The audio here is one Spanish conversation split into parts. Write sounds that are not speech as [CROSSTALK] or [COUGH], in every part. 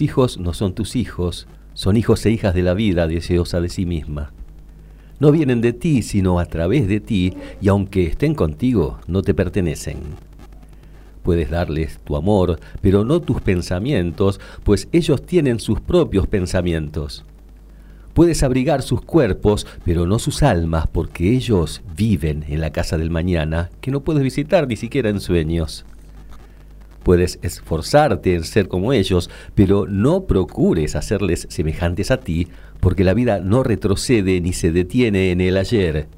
Hijos no son tus hijos, son hijos e hijas de la vida deseosa de sí misma. No vienen de ti, sino a través de ti, y aunque estén contigo, no te pertenecen. Puedes darles tu amor, pero no tus pensamientos, pues ellos tienen sus propios pensamientos. Puedes abrigar sus cuerpos, pero no sus almas, porque ellos viven en la casa del mañana, que no puedes visitar ni siquiera en sueños. Puedes esforzarte en ser como ellos, pero no procures hacerles semejantes a ti, porque la vida no retrocede ni se detiene en el ayer.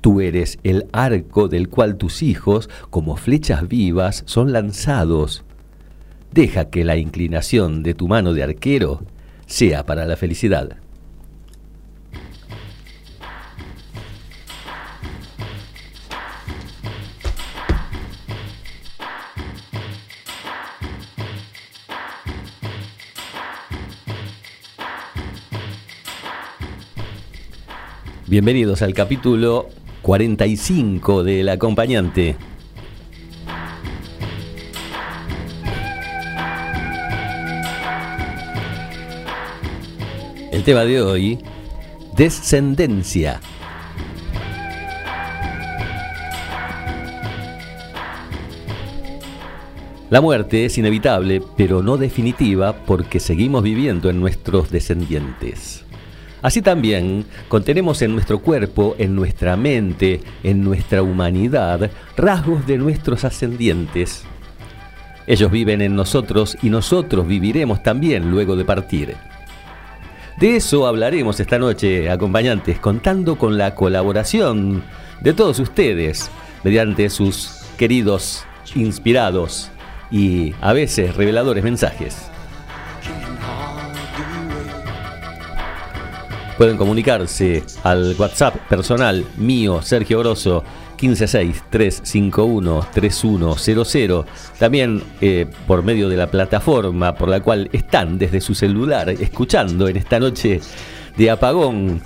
Tú eres el arco del cual tus hijos, como flechas vivas, son lanzados. Deja que la inclinación de tu mano de arquero sea para la felicidad. Bienvenidos al capítulo 45 del acompañante. El tema de hoy, descendencia. La muerte es inevitable, pero no definitiva porque seguimos viviendo en nuestros descendientes. Así también contenemos en nuestro cuerpo, en nuestra mente, en nuestra humanidad, rasgos de nuestros ascendientes. Ellos viven en nosotros y nosotros viviremos también luego de partir. De eso hablaremos esta noche, acompañantes, contando con la colaboración de todos ustedes, mediante sus queridos, inspirados y a veces reveladores mensajes. Pueden comunicarse al WhatsApp personal mío, Sergio Grosso, 156-351-3100. También eh, por medio de la plataforma por la cual están desde su celular escuchando en esta noche de apagón.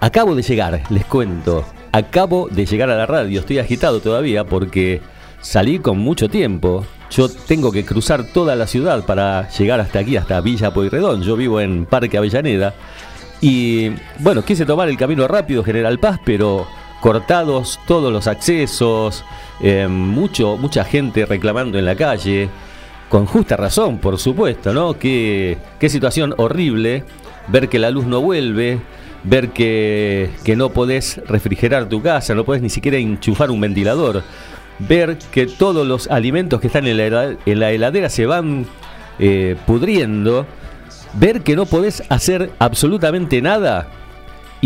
acabo de llegar, les cuento. Acabo de llegar a la radio. Estoy agitado todavía porque salí con mucho tiempo. Yo tengo que cruzar toda la ciudad para llegar hasta aquí, hasta Villa Pueyrredón. Yo vivo en Parque Avellaneda. Y bueno, quise tomar el camino rápido General Paz, pero cortados todos los accesos, eh, mucho, mucha gente reclamando en la calle, con justa razón, por supuesto, ¿no? Qué, qué situación horrible ver que la luz no vuelve, ver que, que, no podés refrigerar tu casa, no podés ni siquiera enchufar un ventilador, ver que todos los alimentos que están en la, en la heladera se van eh, pudriendo ver que no podés hacer absolutamente nada.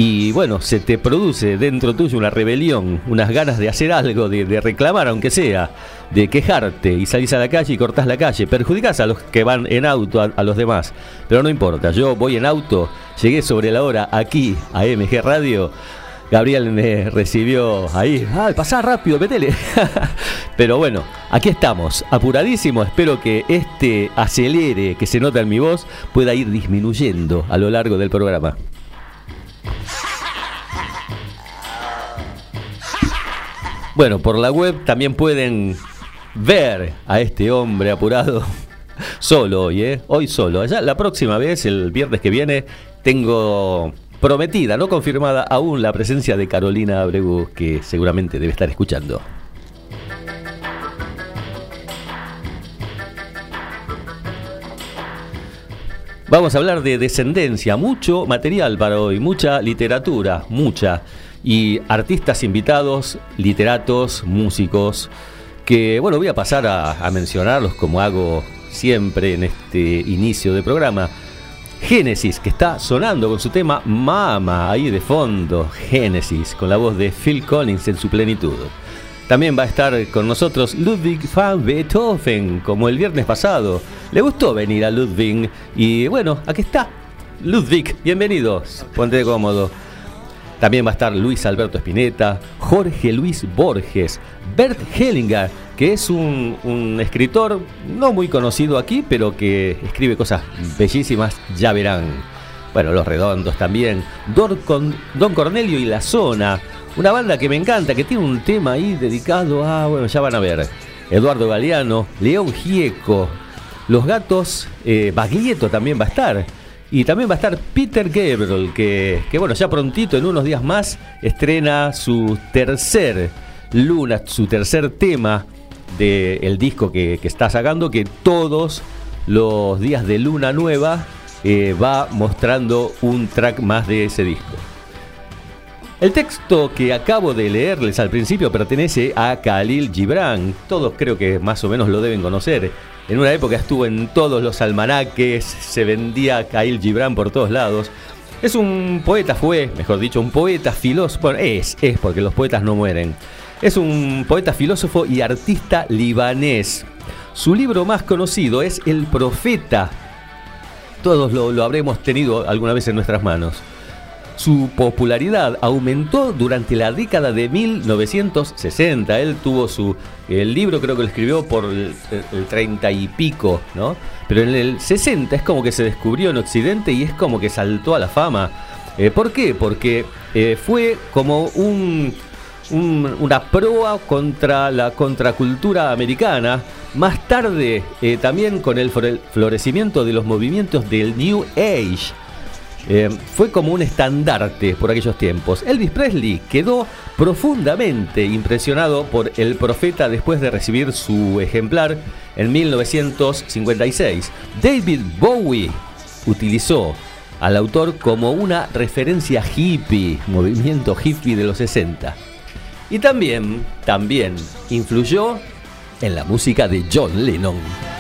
Y bueno, se te produce dentro tuyo una rebelión, unas ganas de hacer algo, de, reclamar aunque sea, de quejarte y salís a la calle y cortás la calle, perjudicás a los que van en auto, a, los demás, pero no importa, yo voy en auto, llegué sobre la hora aquí a MG Radio, Gabriel me recibió ahí. Ah, pasá rápido, metele. [LAUGHS] Pero bueno, aquí estamos, apuradísimo. Espero que este acelere que se nota en mi voz pueda ir disminuyendo a lo largo del programa. Bueno, por la web también pueden ver a este hombre apurado [LAUGHS] solo hoy, ¿eh? Hoy solo. Allá la próxima vez, el viernes que viene, tengo prometida, no confirmada aún la presencia de Carolina Abregu, que seguramente debe estar escuchando. Vamos a hablar de descendencia, mucho material para hoy, mucha literatura, mucha, y artistas invitados, literatos, músicos, que bueno, voy a pasar a, a mencionarlos como hago siempre en este inicio de programa. Génesis, que está sonando con su tema Mama ahí de fondo. Génesis, con la voz de Phil Collins en su plenitud. También va a estar con nosotros Ludwig van Beethoven, como el viernes pasado. Le gustó venir a Ludwig y bueno, aquí está. Ludwig, bienvenidos. Ponte cómodo. También va a estar Luis Alberto Spinetta, Jorge Luis Borges, Bert Hellinger, que es un, escritor no muy conocido aquí, pero que escribe cosas bellísimas, ya verán. Bueno, Los Redondos también, Don Cornelio y La Zona, una banda que me encanta, que tiene un tema ahí dedicado a, bueno, ya van a ver, Eduardo Galeano, León Gieco, Los Gatos, eh, también va a estar. Y también va a estar Peter Gabriel, que, que, bueno, ya prontito, en unos días más, estrena su tercer luna, su tercer tema del disco que, está sacando, que todos los días de luna nueva eh, va mostrando un track más de ese disco. El texto que acabo de leerles al principio pertenece a Khalil Gibran. Todos creo que más o menos lo deben conocer. En una época estuvo en todos los almanaques, se vendía Khalil Gibran por todos lados. Es un poeta, fue, mejor dicho, un poeta filósofo. es, es porque los poetas no mueren. Es un poeta, filósofo y artista libanés. Su libro más conocido es El Profeta. Todos lo, lo habremos tenido alguna vez en nuestras manos. Su popularidad aumentó durante la década de 1960. Él tuvo su. El libro creo que lo escribió por el, 30 y pico, ¿no? Pero en el 60 es como que se descubrió en Occidente y es como que saltó a la fama. Eh, ¿Por qué? Porque eh, fue como un, una proa contra la contracultura americana. Más tarde, eh, también con el florecimiento de los movimientos del New Age eh, fue como un estandarte por aquellos tiempos. Elvis Presley quedó profundamente impresionado por el profeta después de recibir su ejemplar en 1956. David Bowie utilizó al autor como una referencia hippie, movimiento hippie de los 60. Y también, también influyó en la música de John Lennon.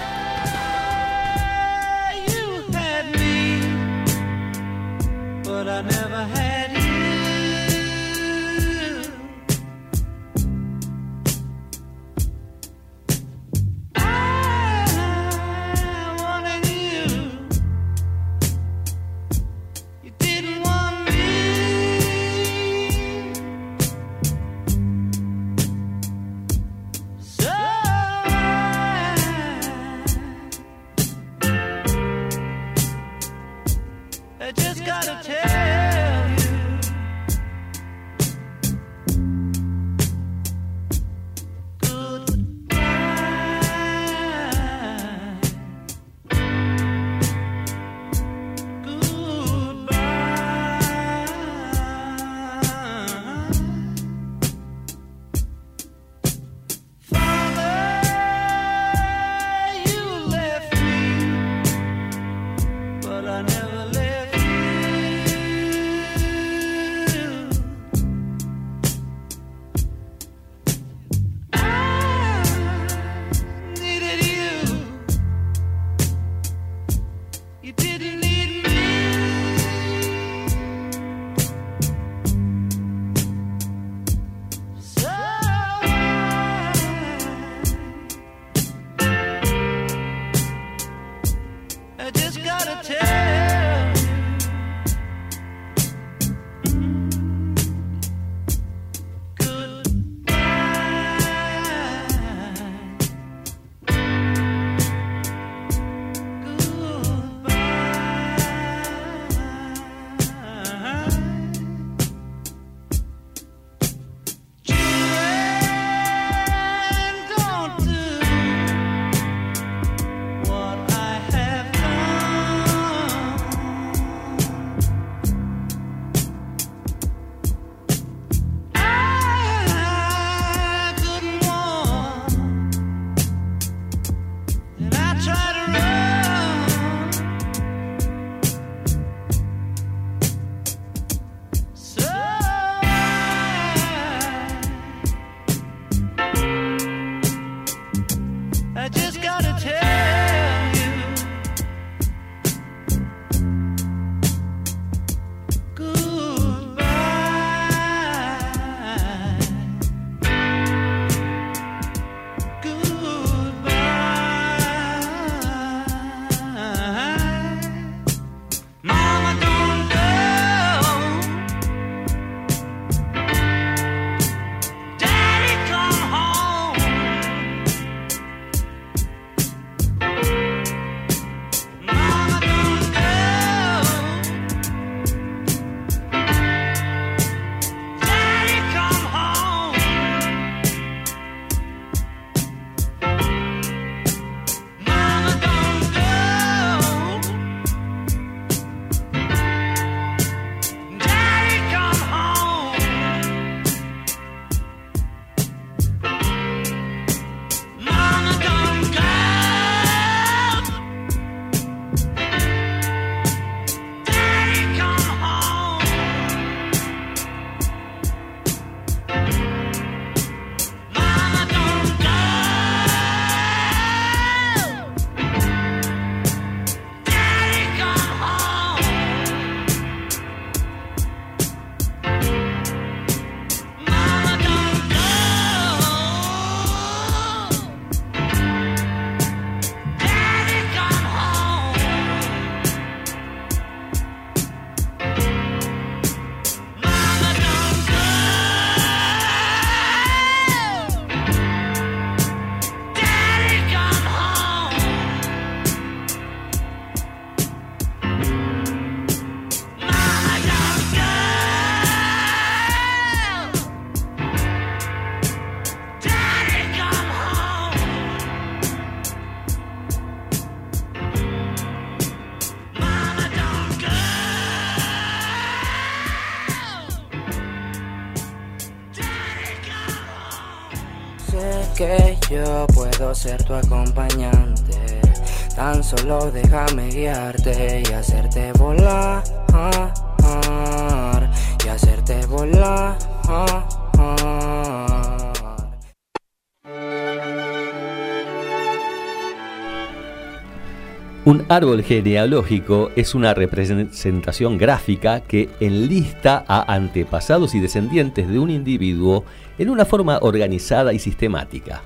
Árbol genealógico es una representación gráfica que enlista a antepasados y descendientes de un individuo en una forma organizada y sistemática.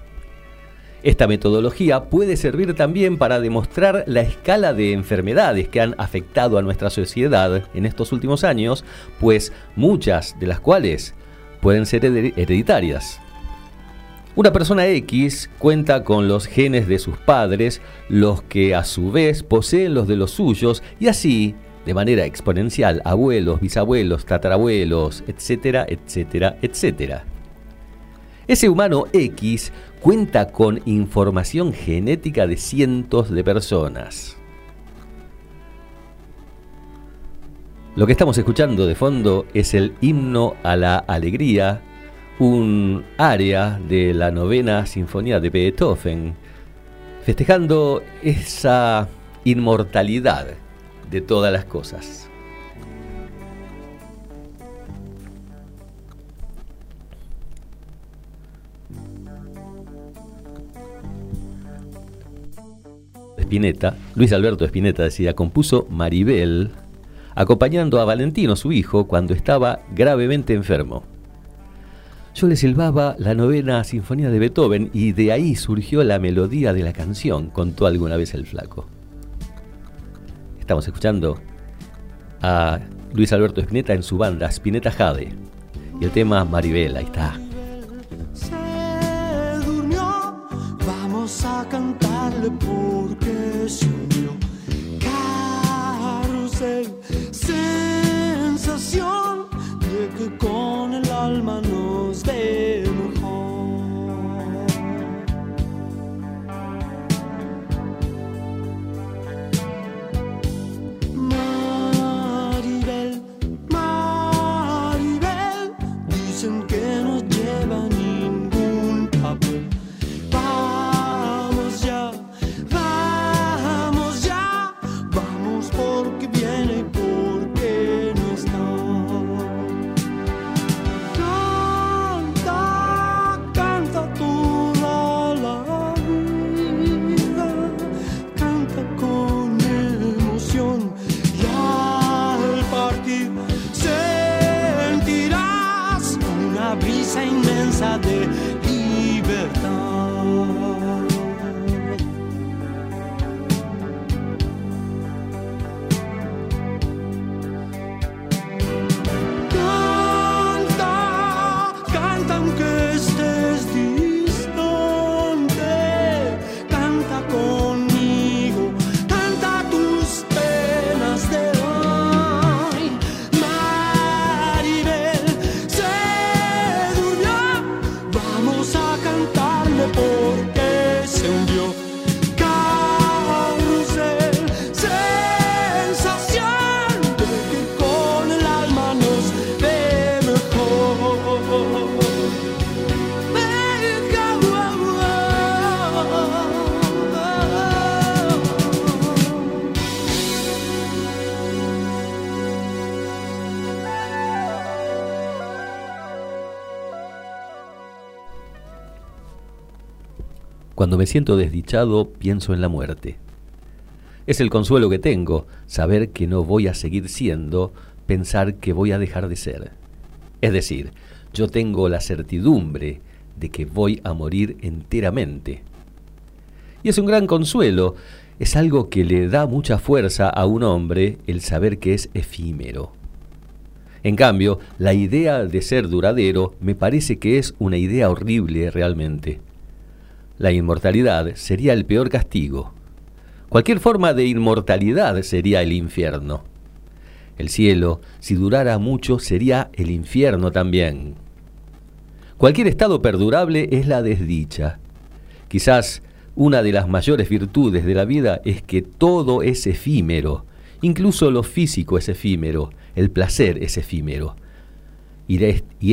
Esta metodología puede servir también para demostrar la escala de enfermedades que han afectado a nuestra sociedad en estos últimos años, pues muchas de las cuales pueden ser hereditarias. Una persona X cuenta con los genes de sus padres, los que a su vez poseen los de los suyos, y así, de manera exponencial, abuelos, bisabuelos, tatarabuelos, etcétera, etcétera, etcétera. Ese humano X cuenta con información genética de cientos de personas. Lo que estamos escuchando de fondo es el himno a la alegría un área de la novena sinfonía de Beethoven, festejando esa inmortalidad de todas las cosas. Spinetta, Luis Alberto Spinetta decía, compuso Maribel, acompañando a Valentino, su hijo, cuando estaba gravemente enfermo. Yo le silbaba la novena sinfonía de Beethoven y de ahí surgió la melodía de la canción, contó alguna vez el flaco. Estamos escuchando a Luis Alberto Spinetta en su banda Spinetta Jade y el tema Maribel, ahí está. Se durmió, vamos a cantarle porque me siento desdichado, pienso en la muerte. Es el consuelo que tengo, saber que no voy a seguir siendo, pensar que voy a dejar de ser. Es decir, yo tengo la certidumbre de que voy a morir enteramente. Y es un gran consuelo, es algo que le da mucha fuerza a un hombre el saber que es efímero. En cambio, la idea de ser duradero me parece que es una idea horrible realmente. La inmortalidad sería el peor castigo. Cualquier forma de inmortalidad sería el infierno. El cielo, si durara mucho, sería el infierno también. Cualquier estado perdurable es la desdicha. Quizás una de las mayores virtudes de la vida es que todo es efímero, incluso lo físico es efímero, el placer es efímero. Y,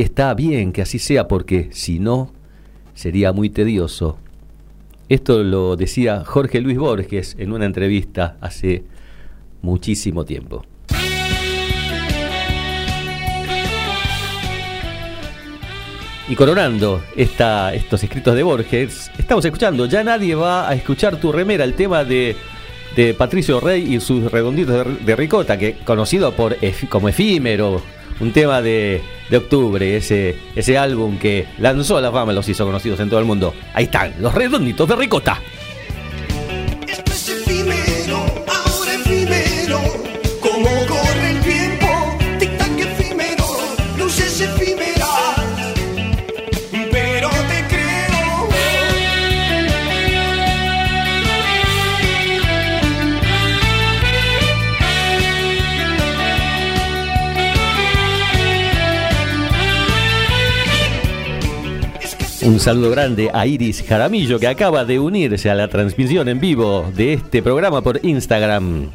está bien que así sea porque si no, sería muy tedioso. Esto lo decía Jorge Luis Borges en una entrevista hace muchísimo tiempo. Y coronando estos escritos de Borges, estamos escuchando, ya nadie va a escuchar tu remera, el tema de, de Patricio Rey y sus redonditos de, de ricota, que conocido por como efímero, un tema de, de, octubre, ese, ese álbum que lanzó la fama, los hizo conocidos en todo el mundo. Ahí están, los redonditos de ricota. Un saludo grande a Iris Jaramillo que acaba de unirse a la transmisión en vivo de este programa por Instagram.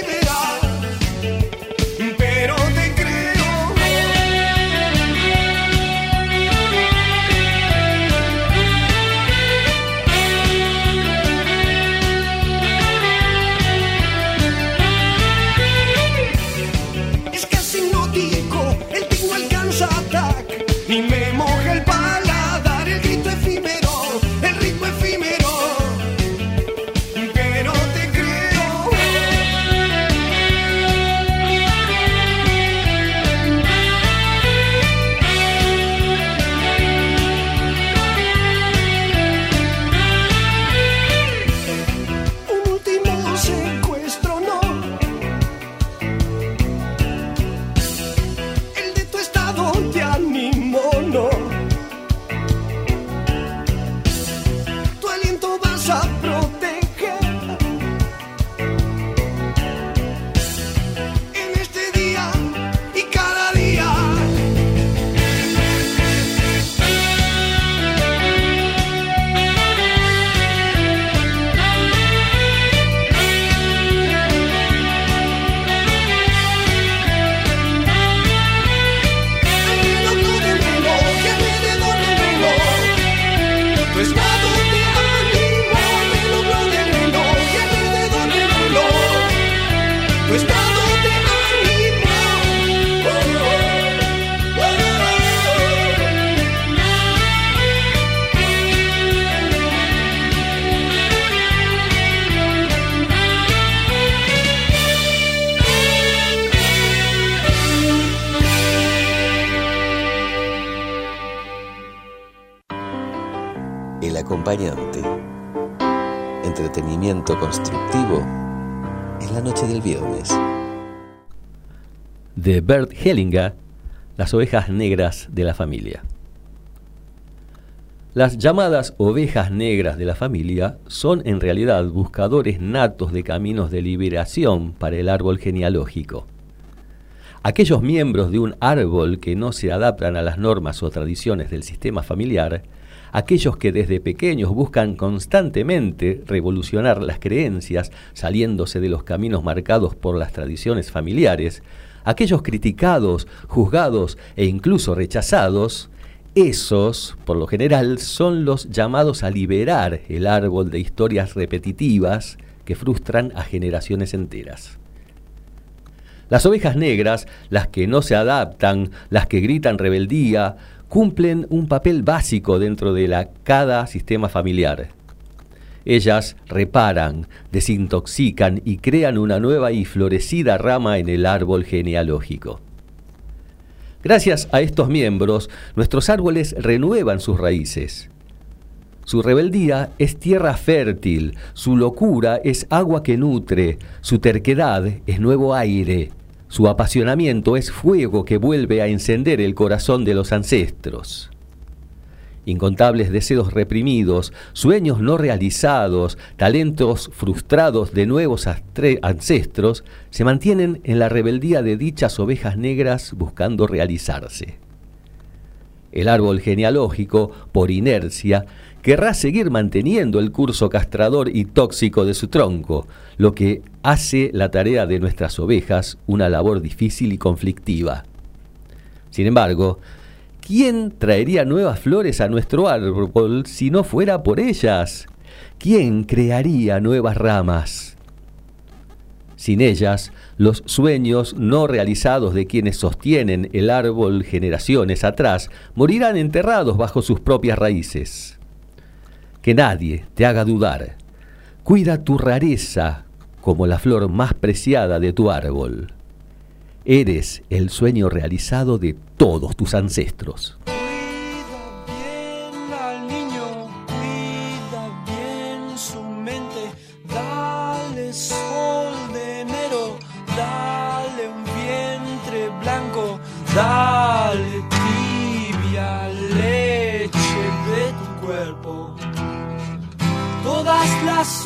Acompañante. Entretenimiento constructivo en la noche del viernes. De Bert Hellinger, las ovejas negras de la familia. Las llamadas ovejas negras de la familia son en realidad buscadores natos de caminos de liberación para el árbol genealógico. Aquellos miembros de un árbol que no se adaptan a las normas o tradiciones del sistema familiar aquellos que desde pequeños buscan constantemente revolucionar las creencias, saliéndose de los caminos marcados por las tradiciones familiares, aquellos criticados, juzgados e incluso rechazados, esos, por lo general, son los llamados a liberar el árbol de historias repetitivas que frustran a generaciones enteras. Las ovejas negras, las que no se adaptan, las que gritan rebeldía, cumplen un papel básico dentro de cada sistema familiar. Ellas reparan, desintoxican y crean una nueva y florecida rama en el árbol genealógico. Gracias a estos miembros, nuestros árboles renuevan sus raíces. Su rebeldía es tierra fértil, su locura es agua que nutre, su terquedad es nuevo aire, su apasionamiento es fuego que vuelve a encender el corazón de los ancestros. Incontables deseos reprimidos, sueños no realizados, talentos frustrados de nuevos ancestros se mantienen en la rebeldía de dichas ovejas negras buscando realizarse. El árbol genealógico, por inercia, querrá seguir manteniendo el curso castrador y tóxico de su tronco, lo que hace la tarea de nuestras ovejas una labor difícil y conflictiva. Sin embargo, ¿quién traería nuevas flores a nuestro árbol si no fuera por ellas? ¿Quién crearía nuevas ramas? Sin ellas, los sueños no realizados de quienes sostienen el árbol generaciones atrás morirán enterrados bajo sus propias raíces que nadie te haga dudar. Cuida tu rareza como la flor más preciada de tu árbol. Eres el sueño realizado de todos tus ancestros.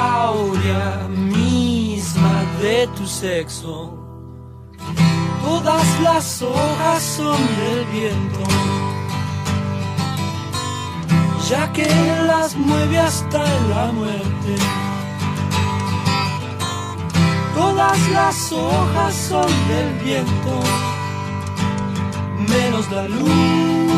El aurea misma de tu sexo. Todas las hojas son del viento, ya que las mueve hasta la muerte. Todas las hojas son del viento, menos la luz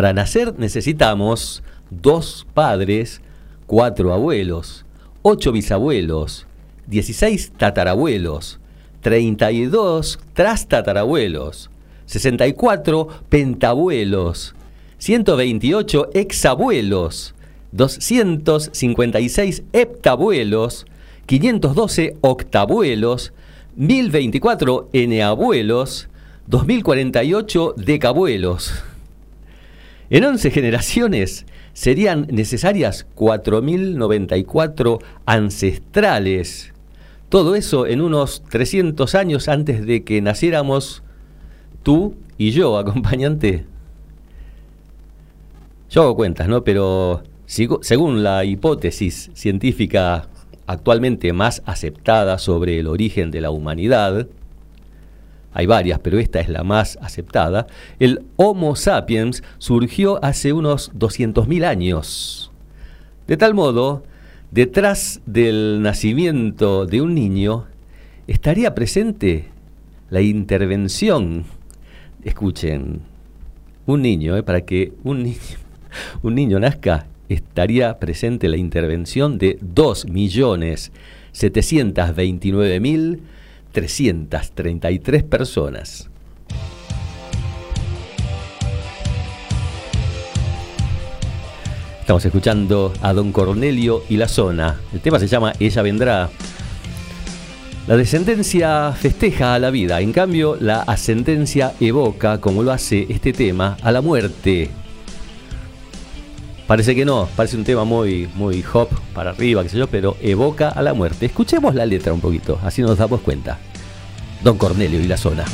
Para nacer necesitamos dos padres, cuatro abuelos, ocho bisabuelos, 16 tatarabuelos, 32 trastatarabuelos, 64 pentabuelos, 128 exabuelos, 256 heptabuelos, 512 octabuelos, 1024 eneabuelos, 2048 decabuelos. En 11 generaciones serían necesarias 4.094 ancestrales. Todo eso en unos 300 años antes de que naciéramos tú y yo, [LAUGHS] acompañante. Yo hago cuentas, ¿no? Pero según la hipótesis científica actualmente más aceptada sobre el origen de la humanidad, hay varias, pero esta es la más aceptada, el Homo sapiens surgió hace unos 200.000 años. De tal modo, detrás del nacimiento de un niño estaría presente la intervención, escuchen, un niño, eh, para que un niño, [LAUGHS] un niño nazca, estaría presente la intervención de 2.729.333 personas. Estamos escuchando a don Cornelio y la zona. El tema se llama Ella vendrá. La descendencia festeja a la vida, en cambio la ascendencia evoca, como lo hace este tema, a la muerte. Parece que no, parece un tema muy, muy hop para arriba, qué sé yo, pero evoca a la muerte. Escuchemos la letra un poquito, así nos damos cuenta. Don Cornelio y la zona.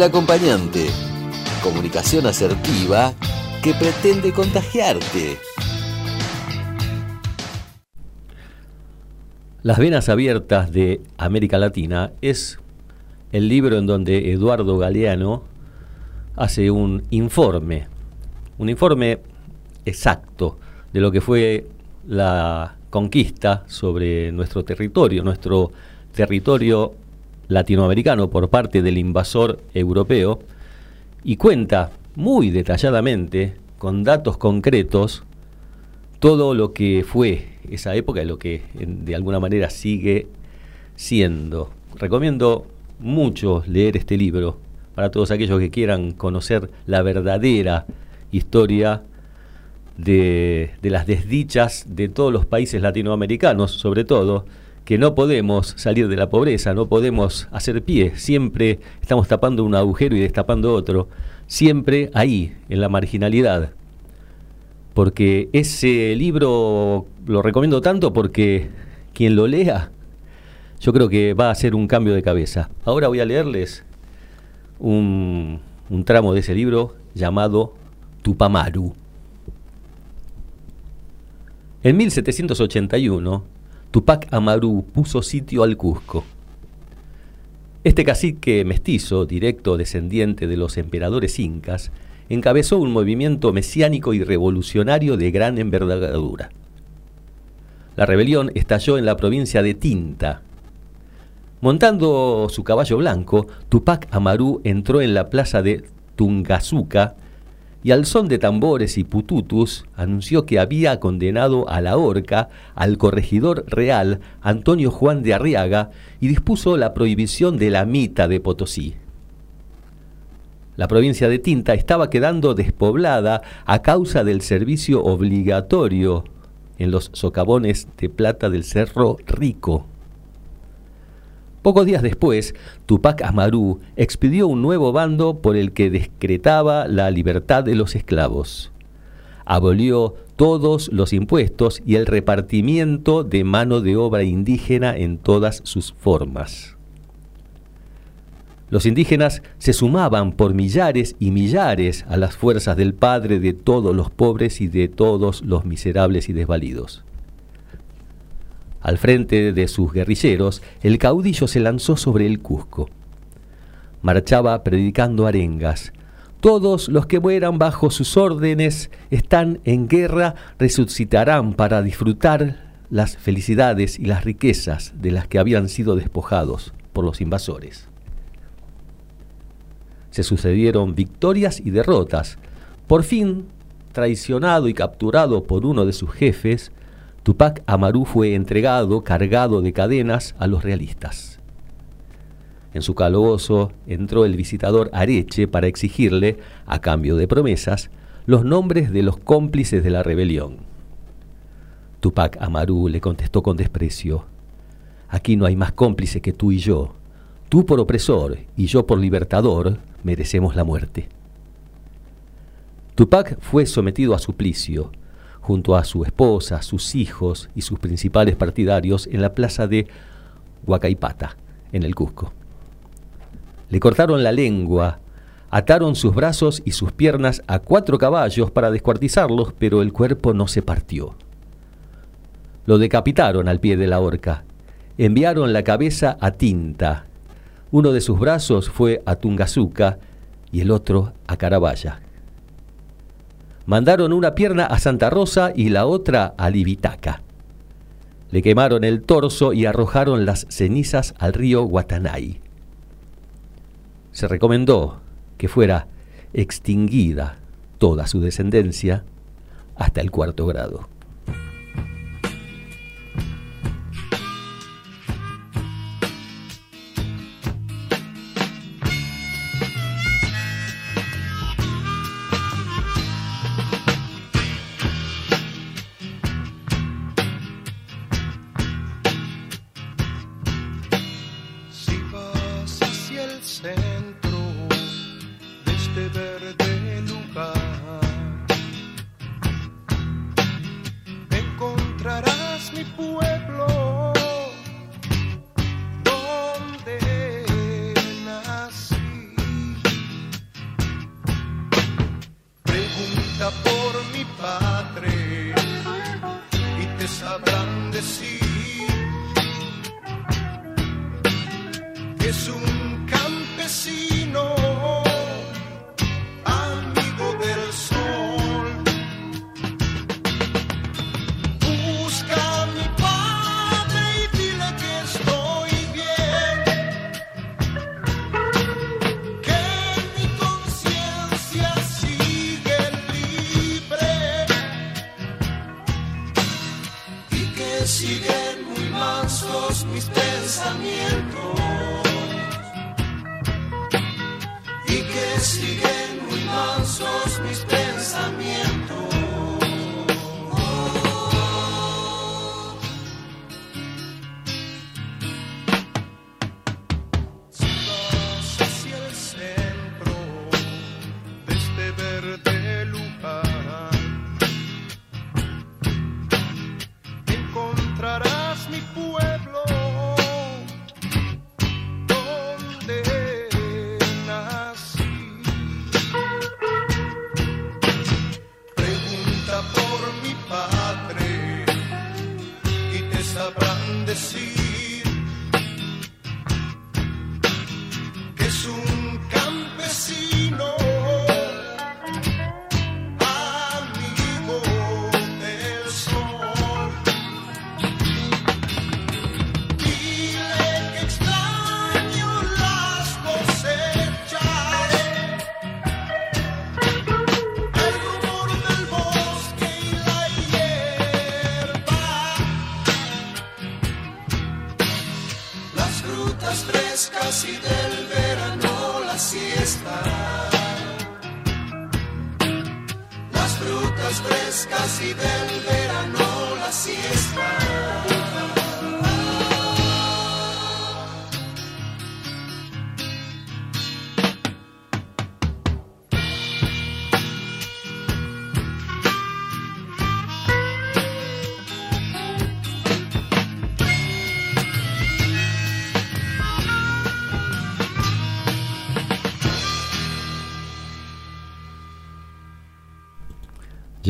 El acompañante. Comunicación asertiva que pretende contagiarte. Las venas abiertas de América Latina es el libro en donde Eduardo Galeano hace un informe, un informe exacto de lo que fue la conquista sobre nuestro territorio, nuestro territorio latinoamericano por parte del invasor europeo y cuenta muy detalladamente, con datos concretos, todo lo que fue esa época y lo que de alguna manera sigue siendo. Recomiendo mucho leer este libro para todos aquellos que quieran conocer la verdadera historia de, de las desdichas de todos los países latinoamericanos, sobre todo, que no podemos salir de la pobreza, no podemos hacer pie, siempre estamos tapando un agujero y destapando otro, siempre ahí, en la marginalidad. Porque ese libro lo recomiendo tanto porque quien lo lea, yo creo que va a ser un cambio de cabeza. Ahora voy a leerles un, un tramo de ese libro llamado Tupamaru. En 1781, Tupac Amaru puso sitio al Cusco. Este cacique mestizo, directo descendiente de los emperadores incas, encabezó un movimiento mesiánico y revolucionario de gran envergadura. La rebelión estalló en la provincia de Tinta. Montando su caballo blanco, Tupac Amaru entró en la plaza de Tungazuca y al son de tambores y pututus anunció que había condenado a la horca al corregidor real Antonio Juan de Arriaga y dispuso la prohibición de la mita de Potosí. La provincia de Tinta estaba quedando despoblada a causa del servicio obligatorio en los socavones de plata del Cerro Rico. Pocos días después, Tupac Amaru expidió un nuevo bando por el que decretaba la libertad de los esclavos. Abolió todos los impuestos y el repartimiento de mano de obra indígena en todas sus formas. Los indígenas se sumaban por millares y millares a las fuerzas del Padre de todos los pobres y de todos los miserables y desvalidos. Al frente de sus guerrilleros, el caudillo se lanzó sobre el Cusco. Marchaba predicando arengas. Todos los que mueran bajo sus órdenes están en guerra, resucitarán para disfrutar las felicidades y las riquezas de las que habían sido despojados por los invasores. Se sucedieron victorias y derrotas. Por fin, traicionado y capturado por uno de sus jefes, Tupac Amaru fue entregado, cargado de cadenas, a los realistas. En su calabozo entró el visitador Areche para exigirle, a cambio de promesas, los nombres de los cómplices de la rebelión. Tupac Amaru le contestó con desprecio, Aquí no hay más cómplice que tú y yo. Tú por opresor y yo por libertador merecemos la muerte. Tupac fue sometido a suplicio, junto a su esposa, sus hijos y sus principales partidarios en la plaza de Huacaipata, en el Cusco. Le cortaron la lengua, ataron sus brazos y sus piernas a cuatro caballos para descuartizarlos, pero el cuerpo no se partió. Lo decapitaron al pie de la horca. Enviaron la cabeza a Tinta, uno de sus brazos fue a Tungazuca y el otro a Carabaya. Mandaron una pierna a Santa Rosa y la otra a Libitaca. Le quemaron el torso y arrojaron las cenizas al río Guatanay. Se recomendó que fuera extinguida toda su descendencia hasta el cuarto grado.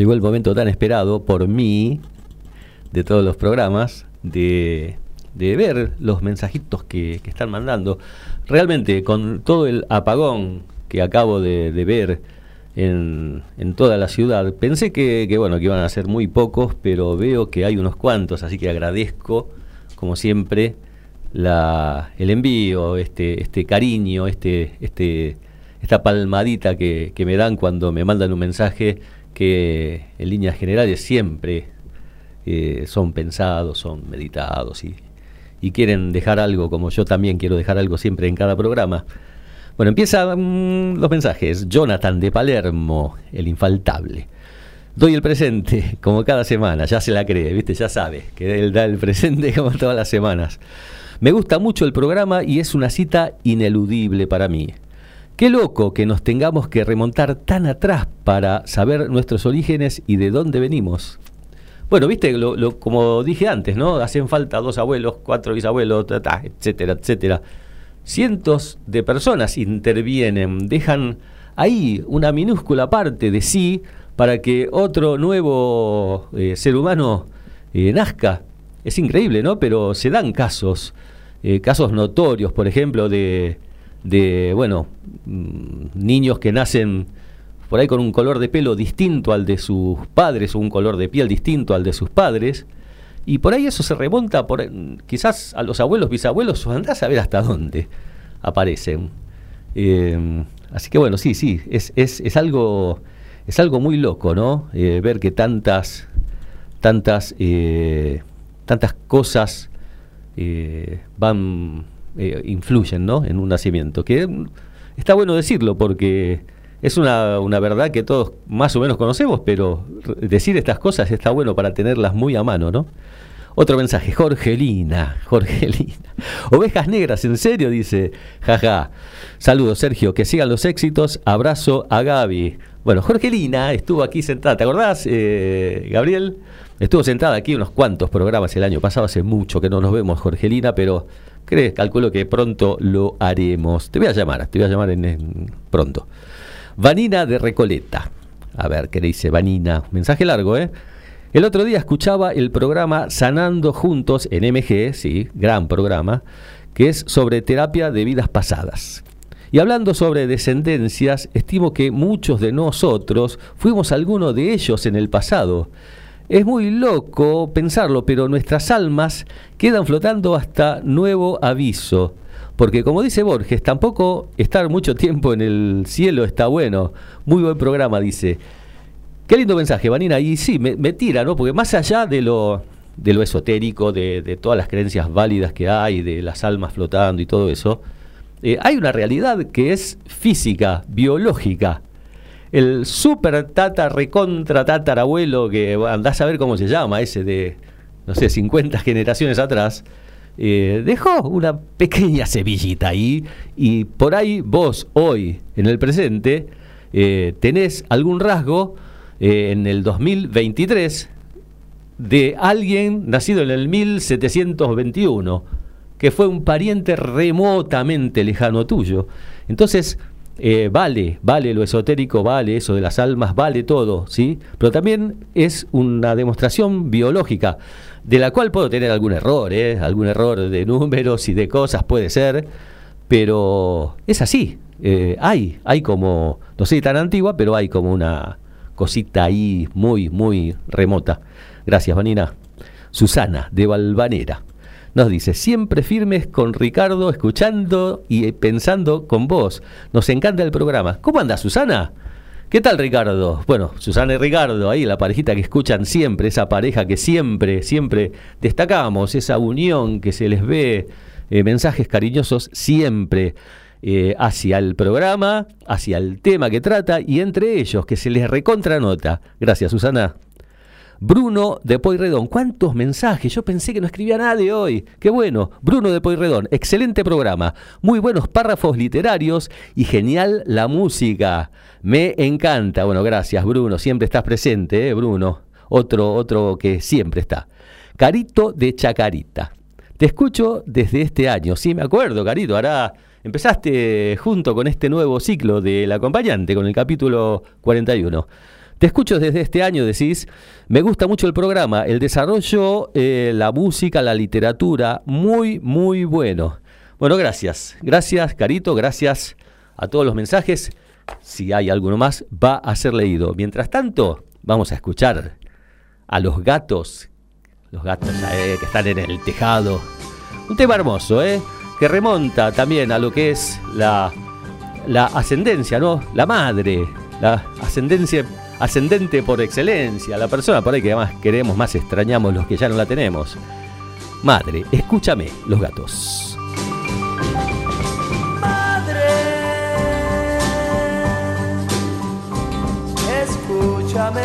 Llegó el momento tan esperado por mí, de todos los programas, de, ver los mensajitos que, están mandando. Realmente, con todo el apagón que acabo de, ver en, toda la ciudad, pensé que, bueno, que iban a ser muy pocos, pero veo que hay unos cuantos, así que agradezco, como siempre, el envío, este, este cariño, este, este, esta palmadita que me dan cuando me mandan un mensaje que en líneas generales siempre eh, son pensados, son meditados y, quieren dejar algo, como yo también quiero dejar algo siempre en cada programa. Bueno, empiezan los mensajes. Jonathan de Palermo, el infaltable. Doy el presente, [LAUGHS] como cada semana, ya se la cree, ¿viste? Ya sabe que él da el presente [LAUGHS] como todas las semanas. Me gusta mucho el programa y es una cita ineludible para mí. Qué loco que nos tengamos que remontar tan atrás para saber nuestros orígenes y de dónde venimos. Bueno, viste, lo, como dije antes, ¿no? Hacen falta dos abuelos, cuatro bisabuelos, etcétera, etcétera. Cientos de personas intervienen, dejan ahí una minúscula parte de sí para que otro nuevo eh, ser humano eh, nazca. Es increíble, ¿no? Pero se dan casos, eh, casos notorios, por ejemplo, de de, bueno, mm, niños que nacen por ahí con un color de pelo distinto al de sus padres o un color de piel distinto al de sus padres. Y por ahí eso se remonta por, quizás a los abuelos, bisabuelos, andás a ver hasta dónde aparecen. Eh, así que bueno, sí, sí, es, es, es, algo, es algo muy loco, ¿no? Eh, ver que tantas, tantas, eh, tantas cosas van eh, influyen ¿no? en un nacimiento. Que está bueno decirlo porque es una, una, verdad que todos más o menos conocemos, pero decir estas cosas está bueno para tenerlas muy a mano, ¿no? Otro mensaje, Jorgelina, [LAUGHS] Jorgelina. Ovejas negras, en serio, dice, jaja. Saludos, Sergio, que sigan los éxitos. Abrazo a Gaby. Bueno, Jorgelina estuvo aquí sentada, ¿te acordás, eh, Gabriel? Estuvo sentada aquí unos cuantos programas el año pasado, hace mucho que no nos vemos, Jorgelina, pero crees, calculo que pronto lo haremos. Te voy a llamar, te voy a llamar en, en pronto. Vanina de Recoleta. A ver, ¿qué le dice Vanina? Mensaje largo, ¿eh? El otro día escuchaba el programa Sanando Juntos en MG, sí, gran programa, que es sobre terapia de vidas pasadas. Y hablando sobre descendencias, estimo que muchos de nosotros fuimos alguno de ellos en el pasado. Es muy loco pensarlo, pero nuestras almas quedan flotando hasta nuevo aviso. Porque como dice Borges, tampoco estar mucho tiempo en el cielo está bueno. Muy buen programa, dice. Qué lindo mensaje, Vanina. Y sí, me, tira, ¿no? Porque más allá de lo, de lo esotérico, de, de, todas las creencias válidas que hay, de las almas flotando y todo eso, eh, hay una realidad que es física, biológica el super tata recontra tatarabuelo que andás a ver cómo se llama, ese de, no sé, 50 generaciones atrás, eh, dejó una pequeña semillita ahí y por ahí vos hoy, en el presente, eh, tenés algún rasgo eh, en el 2023 de alguien nacido en el 1721, que fue un pariente remotamente lejano tuyo. Entonces, eh, vale, vale lo esotérico, vale eso de las almas, vale todo, ¿sí? Pero también es una demostración biológica, de la cual puedo tener algún error, ¿eh? Algún error de números y de cosas puede ser, pero es así. Eh, hay, hay como, no sé tan antigua, pero hay como una cosita ahí muy, muy remota. Gracias, Vanina. Susana, de Valvanera nos dice, siempre firmes con Ricardo, escuchando y pensando con vos. Nos encanta el programa. ¿Cómo anda Susana? ¿Qué tal Ricardo? Bueno, Susana y Ricardo, ahí la parejita que escuchan siempre, esa pareja que siempre, siempre destacamos, esa unión que se les ve, eh, mensajes cariñosos siempre. eh, hacia el programa, hacia el tema que trata y entre ellos que se les recontranota. Gracias, Susana. Bruno de Poirredón, ¿cuántos mensajes? Yo pensé que no escribía nadie hoy. Qué bueno. Bruno de Poirredón, excelente programa. Muy buenos párrafos literarios y genial la música. Me encanta. Bueno, gracias, Bruno. Siempre estás presente, ¿eh, Bruno. Otro, otro que siempre está. Carito de Chacarita. Te escucho desde este año. Sí, me acuerdo, Carito. Ahora empezaste junto con este nuevo ciclo del acompañante, con el capítulo 41. Te escucho desde este año, decís, me gusta mucho el programa, el desarrollo, eh, la música, la literatura, muy, muy bueno. Bueno, gracias, gracias Carito, gracias a todos los mensajes. Si hay alguno más, va a ser leído. Mientras tanto, vamos a escuchar a los gatos, los gatos eh, que están en el tejado. Un tema hermoso, ¿eh? Que remonta también a lo que es la, la ascendencia, ¿no? La madre, la ascendencia ascendente por excelencia, la persona por ahí que más queremos, más extrañamos los que ya no la tenemos. Madre, escúchame, los gatos. Madre, escúchame.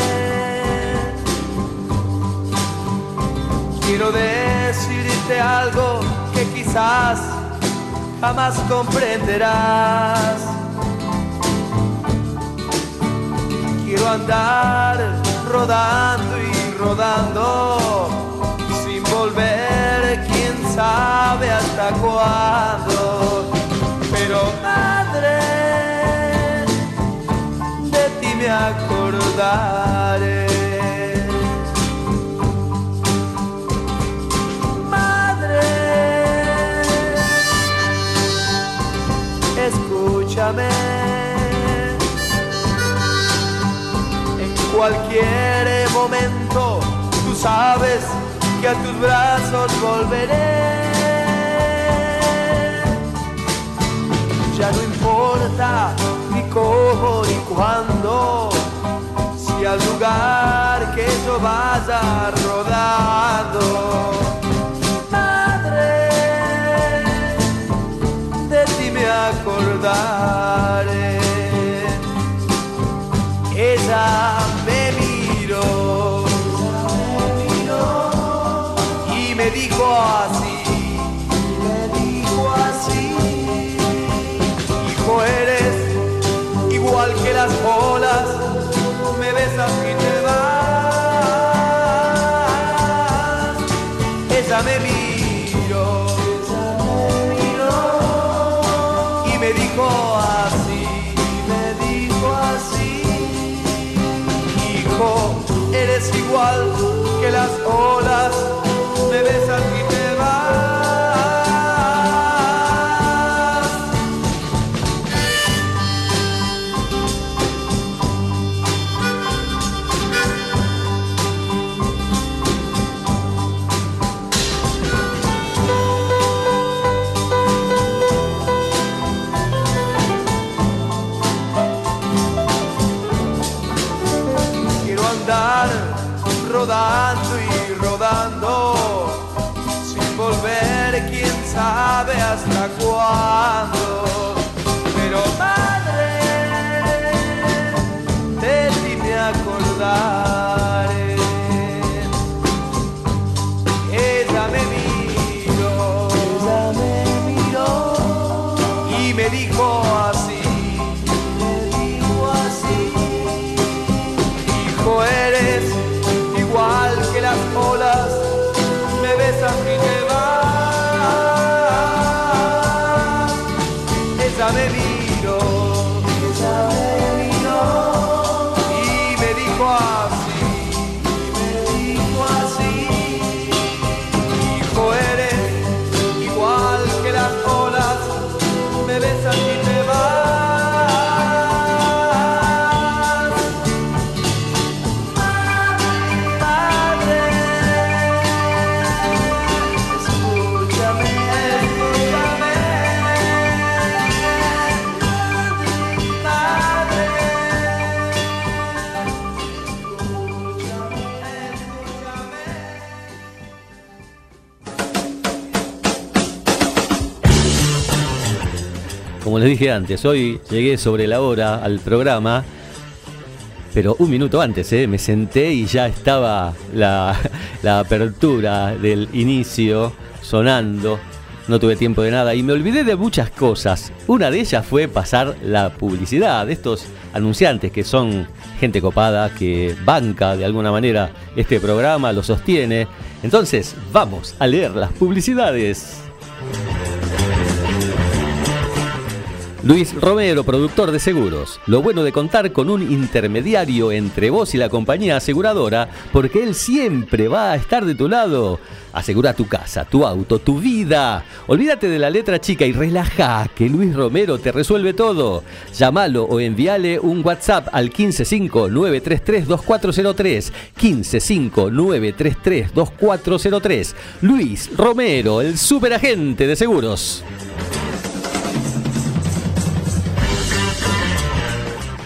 Quiero decirte algo que quizás jamás comprenderás. Quiero andar rodando y rodando sin volver, quién sabe hasta cuándo. Pero madre, de ti me acordaré. Cualquier momento, tú sabes que a tus brazos volveré. Ya no importa ni cómo ni cuándo, si al lugar que yo vaya rodando. Madre, de ti me acordaré. Así, me dijo así, hijo eres igual que las olas, me besas y te vas. Ella me miró, y me dijo así, me dijo así hijo, eres igual que las hasta cuándo. Dije antes, hoy llegué sobre la hora al programa, pero un minuto antes, ¿eh? me senté y ya estaba [LAUGHS] la apertura del inicio sonando. No tuve tiempo de nada y me olvidé de muchas cosas. Una de ellas fue pasar la publicidad de estos anunciantes que son gente copada, que banca de alguna manera este programa, lo sostiene. Entonces, vamos a leer las publicidades. Luis Romero, productor de seguros. Lo bueno de contar con un intermediario entre vos y la compañía aseguradora, porque él siempre va a estar de tu lado. Asegura tu casa, tu auto, tu vida. Olvídate de la letra chica y relaja, que Luis Romero te resuelve todo. Llámalo o envíale un WhatsApp al 155-933-2403. 155-933-2403. Luis Romero, el superagente de seguros.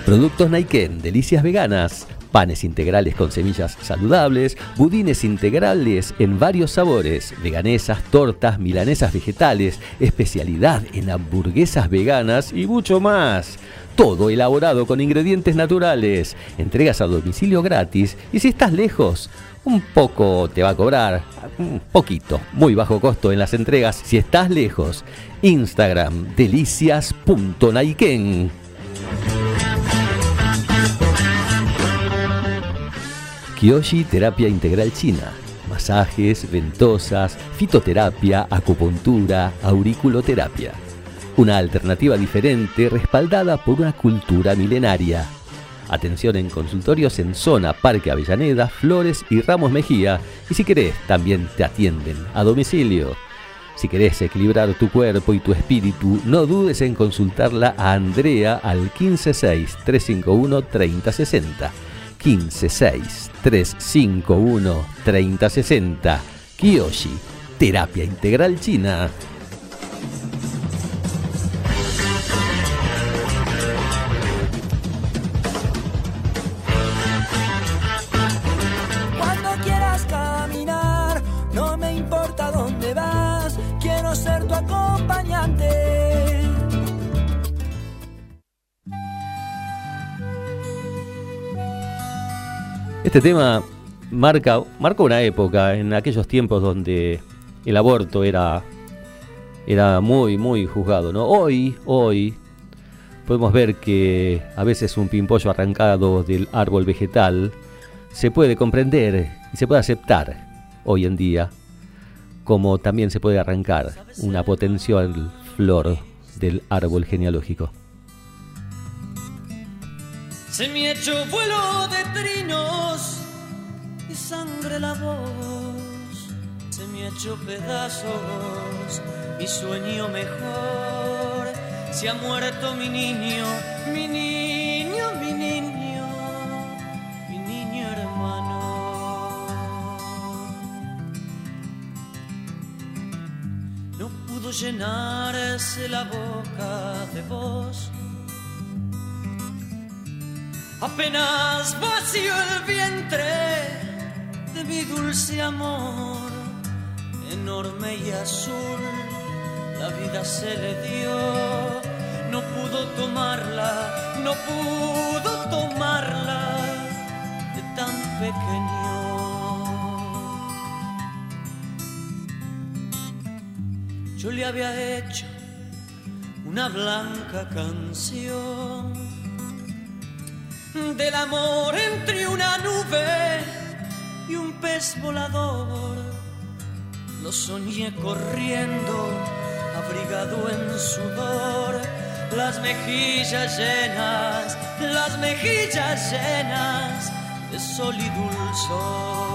Productos Naiken, delicias veganas, panes integrales con semillas saludables, budines integrales en varios sabores, veganesas, tortas, milanesas vegetales, especialidad en hamburguesas veganas y mucho más. Todo elaborado con ingredientes naturales. Entregas a domicilio gratis y si estás lejos, un poco te va a cobrar, un poquito, muy bajo costo en las entregas si estás lejos. Instagram delicias.naiken. Kyoshi Terapia Integral China. Masajes, ventosas, fitoterapia, acupuntura, auriculoterapia. Una alternativa diferente respaldada por una cultura milenaria. Atención en consultorios en zona Parque Avellaneda, Flores y Ramos Mejía. Y si querés, también te atienden a domicilio. Si querés equilibrar tu cuerpo y tu espíritu, no dudes en consultarla a Andrea al 156 351 3060. 156 351 3060. Kiyoshi, terapia integral china. Este tema marca, marca una época en aquellos tiempos donde el aborto era, era muy, muy juzgado. ¿no? Hoy, hoy, podemos ver que a veces un pimpollo arrancado del árbol vegetal se puede comprender y se puede aceptar hoy en día, como también se puede arrancar una potencial flor del árbol genealógico. Se me echó vuelo de trinos y sangre la voz. Se me echó pedazos mi sueño mejor. Se ha muerto mi niño, mi niño, mi niño, mi niño hermano. No pudo llenarse la boca de vos Apenas vació el vientre de mi dulce amor, enorme y azul, la vida se le dio. No pudo tomarla, no pudo tomarla de tan pequeño. Yo le había hecho una blanca canción del amor entre una nube y un pez volador. Lo soñé corriendo, abrigado en sudor, las mejillas llenas, las mejillas llenas de sol y dulzor.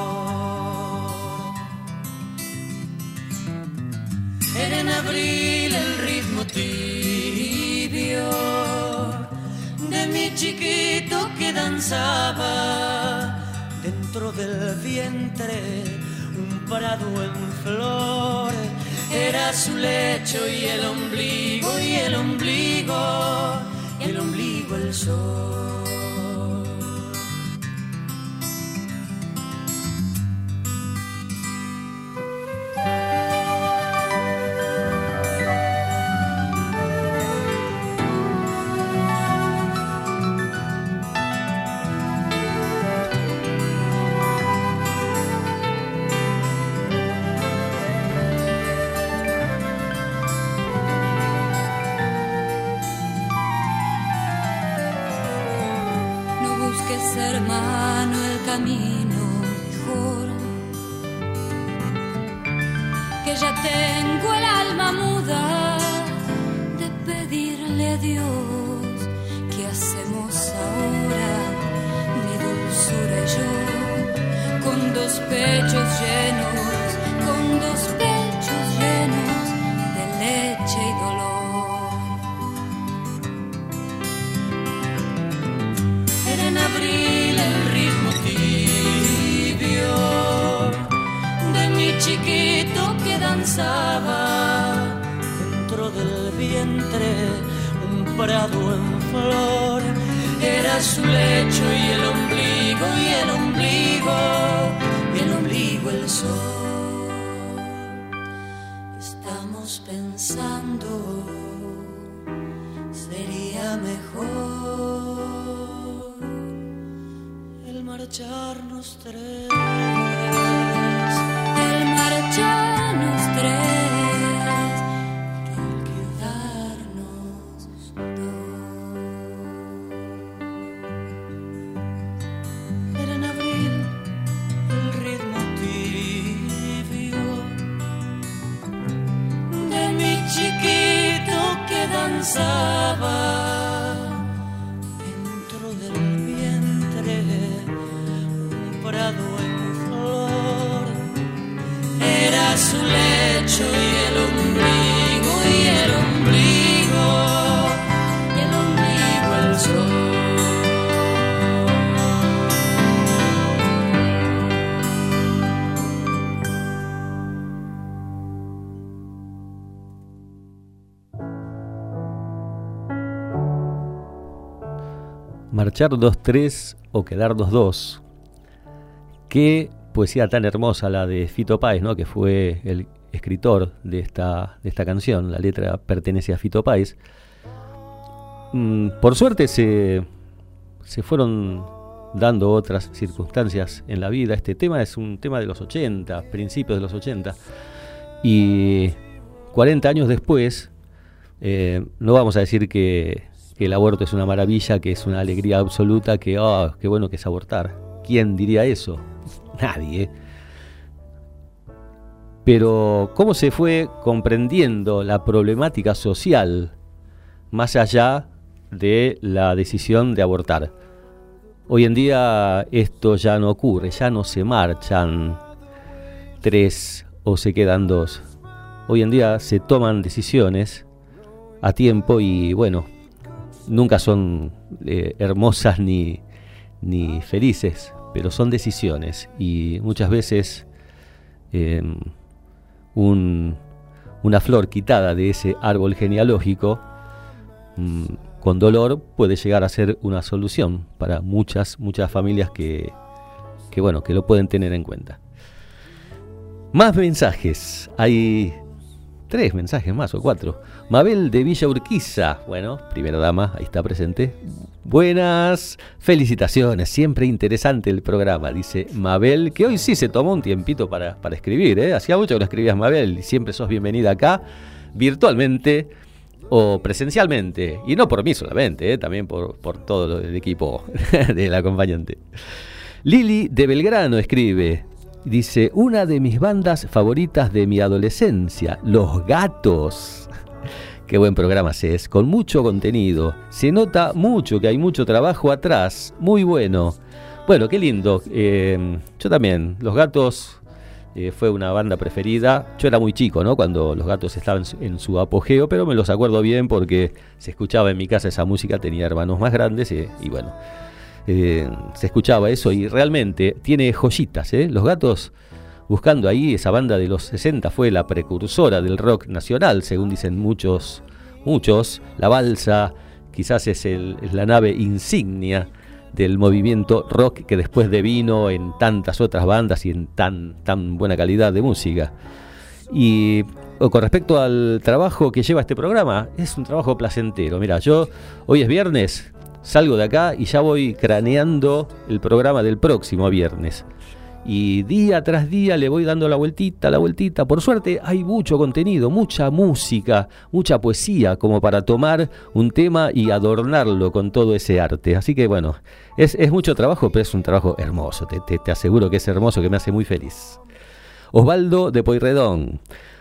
Era en abril el ritmo tibio mi chiquito que danzaba dentro del vientre un prado en flor. Era su lecho y el ombligo y el ombligo y el ombligo el sol su lecho y el ombligo y el ombligo y el ombligo el sol Marchar 2-3 o quedar 2-2. Qué poesía tan hermosa la de Fito Páez, ¿no? que fue el escritor de esta, de esta canción. La letra pertenece a Fito Páez. Mm, por suerte se, se fueron dando otras circunstancias en la vida. Este tema es un tema de los 80, principios de los 80. Y 40 años después, eh, no vamos a decir que, el aborto es una maravilla, que es una alegría absoluta, que, oh, qué bueno que es abortar. ¿Quién diría eso? Nadie. Pero cómo se fue comprendiendo la problemática social más allá de la decisión de abortar. Hoy en día esto ya no ocurre, ya no se marchan tres o se quedan dos. Hoy en día se toman decisiones a tiempo y bueno, nunca son eh, hermosas ni, ni felices, pero son decisiones y muchas veces eh, un- una flor quitada de ese árbol genealógico mm, con dolor puede llegar a ser una solución para muchas, muchas familias que, que, bueno, que lo pueden tener en cuenta. Más mensajes. Hay tres mensajes más o cuatro. Mabel de Villa Urquiza. Bueno, primera dama, ahí está presente. Buenas, felicitaciones. Siempre interesante el programa, dice Mabel, que hoy sí se tomó un tiempito para, para escribir. ¿eh? Hacía mucho que no escribías, Mabel, y siempre sos bienvenida acá, virtualmente o presencialmente. Y no por mí solamente, ¿eh? también por, por todo el equipo [LAUGHS] del acompañante. Lili de Belgrano escribe, dice, una de mis bandas favoritas de mi adolescencia, Los Gatos. Qué buen programa es, con mucho contenido. Se nota mucho que hay mucho trabajo atrás, muy bueno. Bueno, qué lindo. Eh, yo también, Los Gatos eh, fue una banda preferida. Yo era muy chico, ¿no? Cuando Los Gatos estaban en su- apogeo, pero me los acuerdo bien porque se escuchaba en mi casa esa música, tenía hermanos más grandes y, y bueno, eh, se escuchaba eso y realmente tiene joyitas, ¿eh? Los Gatos, buscando ahí, esa banda de los 60 fue la precursora del rock nacional, según dicen muchos, muchos. La balsa quizás es, el- la nave insignia del movimiento rock que después devino en tantas otras bandas y en tan, tan buena calidad de música. Y con respecto al trabajo que lleva este programa, es un trabajo placentero. Mira, yo hoy es viernes, salgo de acá y ya voy craneando el programa del próximo viernes. Y día tras día le voy dando la vueltita, la vueltita. Por suerte hay mucho contenido, mucha música, mucha poesía como para tomar un tema y adornarlo con todo ese arte. Así que bueno, es, mucho trabajo, pero es un trabajo hermoso. Te, te, te aseguro que es hermoso, que me hace muy feliz. Osvaldo de Poirredón.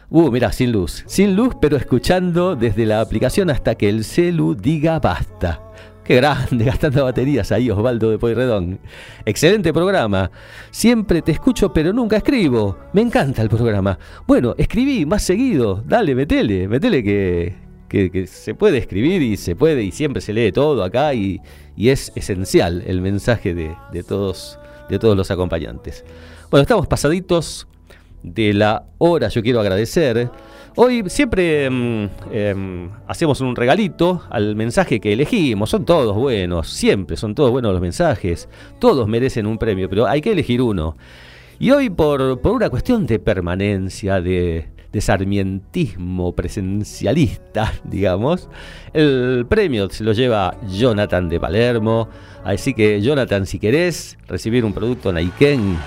Uh, mira, sin luz. Sin luz, pero escuchando desde la aplicación hasta que el celu diga basta. Qué grande, [LAUGHS] gastando baterías ahí, Osvaldo de Poirredón. Excelente programa. Siempre te escucho, pero nunca escribo. Me encanta el programa. Bueno, escribí más seguido. Dale, metele, metele que, que, que se puede escribir y se puede y siempre se lee todo acá y, y es esencial el mensaje de, de, todos, de todos los acompañantes. Bueno, estamos pasaditos de la hora, yo quiero agradecer. Hoy siempre eh, eh, hacemos un regalito al mensaje que elegimos. Son todos buenos, siempre son todos buenos los mensajes. Todos merecen un premio, pero hay que elegir uno. Y hoy por, por una cuestión de permanencia, de, de sarmientismo presencialista, [LAUGHS] digamos, el premio se lo lleva Jonathan de Palermo. Así que Jonathan, si querés recibir un producto Naiken,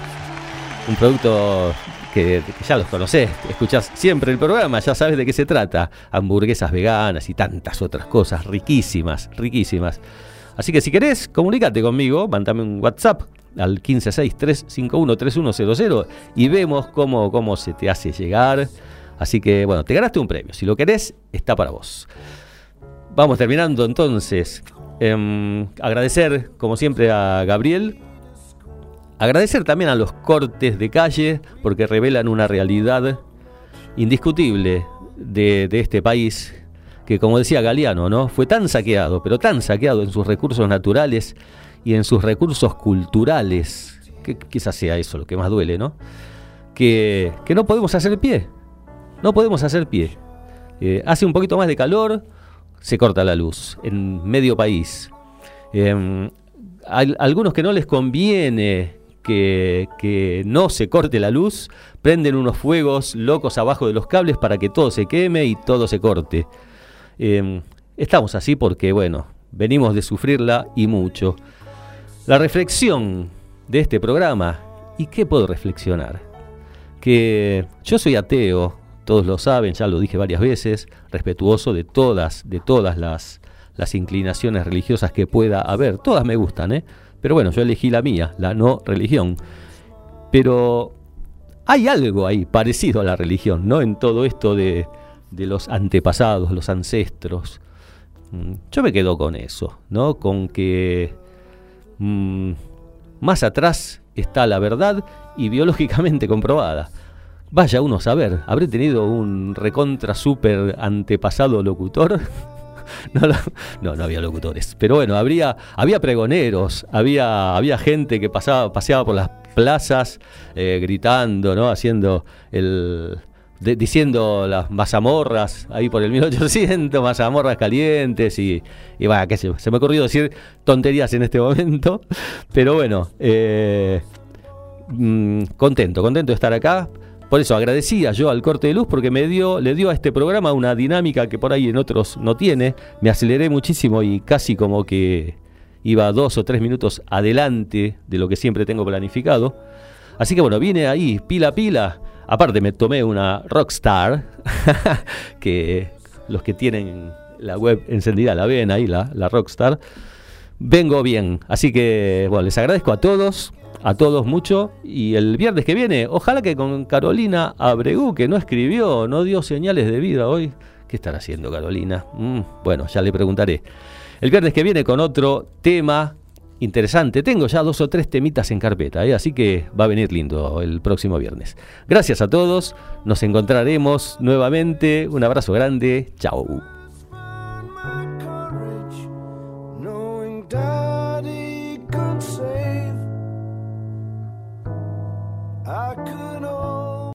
un producto que, ya los conocés, escuchás siempre el programa, ya sabes de qué se trata. Hamburguesas veganas y tantas otras cosas riquísimas, riquísimas. Así que si querés, comunícate conmigo, mandame un WhatsApp al 1563513100 y vemos cómo, cómo se te hace llegar. Así que bueno, te ganaste un premio. Si lo querés, está para vos. Vamos terminando entonces. Eh, agradecer, como siempre, a Gabriel Agradecer también a los cortes de calle porque revelan una realidad indiscutible de, este país que, como decía Galeano, ¿no? fue tan saqueado, pero tan saqueado en sus recursos naturales y en sus recursos culturales, que quizás sea eso lo que más duele, ¿no? Que, no podemos hacer pie, no podemos hacer pie. Eh, hace un poquito más de calor, se corta la luz en medio país. Eh, algunos que no les conviene que, no se corte la luz, prenden unos fuegos locos abajo de los cables para que todo se queme y todo se corte. Eh, estamos así porque, bueno, venimos de sufrirla y mucho. La reflexión de este programa, ¿y qué puedo reflexionar? Que yo soy ateo, todos lo saben, ya lo dije varias veces, respetuoso de todas, de todas las, las inclinaciones religiosas que pueda haber. Todas me gustan, ¿eh? Pero bueno, yo elegí la mía, la no religión. Pero hay algo ahí parecido a la religión, ¿no? En todo esto de, de los antepasados, los ancestros. Yo me quedo con eso, ¿no? Con que mmm, más atrás está la verdad y biológicamente [LAUGHS] comprobada. Vaya uno a saber, ¿habré tenido un recontra super antepasado locutor? [LAUGHS] [LAUGHS] no, no, había locutores. Pero bueno, habría, había pregoneros, había, había gente que pasaba, paseaba por las plazas eh, gritando, ¿no? Haciendo el. Diciendo las mazamorras ahí por el 1800, mazamorras calientes y, y bueno, qué sé, se me ha ocurrido decir tonterías en este momento, [LAUGHS] pero bueno, eh, mmm, contento, contento de estar acá. Por eso agradecía yo al corte de luz porque me dio, le dio a este programa una dinámica que por ahí en otros no tiene. Me aceleré muchísimo y casi como que iba dos o tres minutos adelante de lo que siempre tengo planificado. Así que bueno, vine ahí, pila pila. Aparte me tomé una Rockstar, [LAUGHS] que los que tienen la web encendida la ven ahí, la, la Rockstar. Vengo bien, así que bueno, les agradezco a todos a todos mucho y el viernes que viene, ojalá que con Carolina Abregú, que no escribió, no dio señales de vida hoy. ¿Qué estará haciendo Carolina? Mm, bueno, ya le preguntaré. El viernes que viene con otro tema interesante. Tengo ya dos o tres temitas en carpeta, ¿eh? así que va a venir lindo el próximo viernes. Gracias a todos, nos encontraremos nuevamente. Un abrazo grande, chao.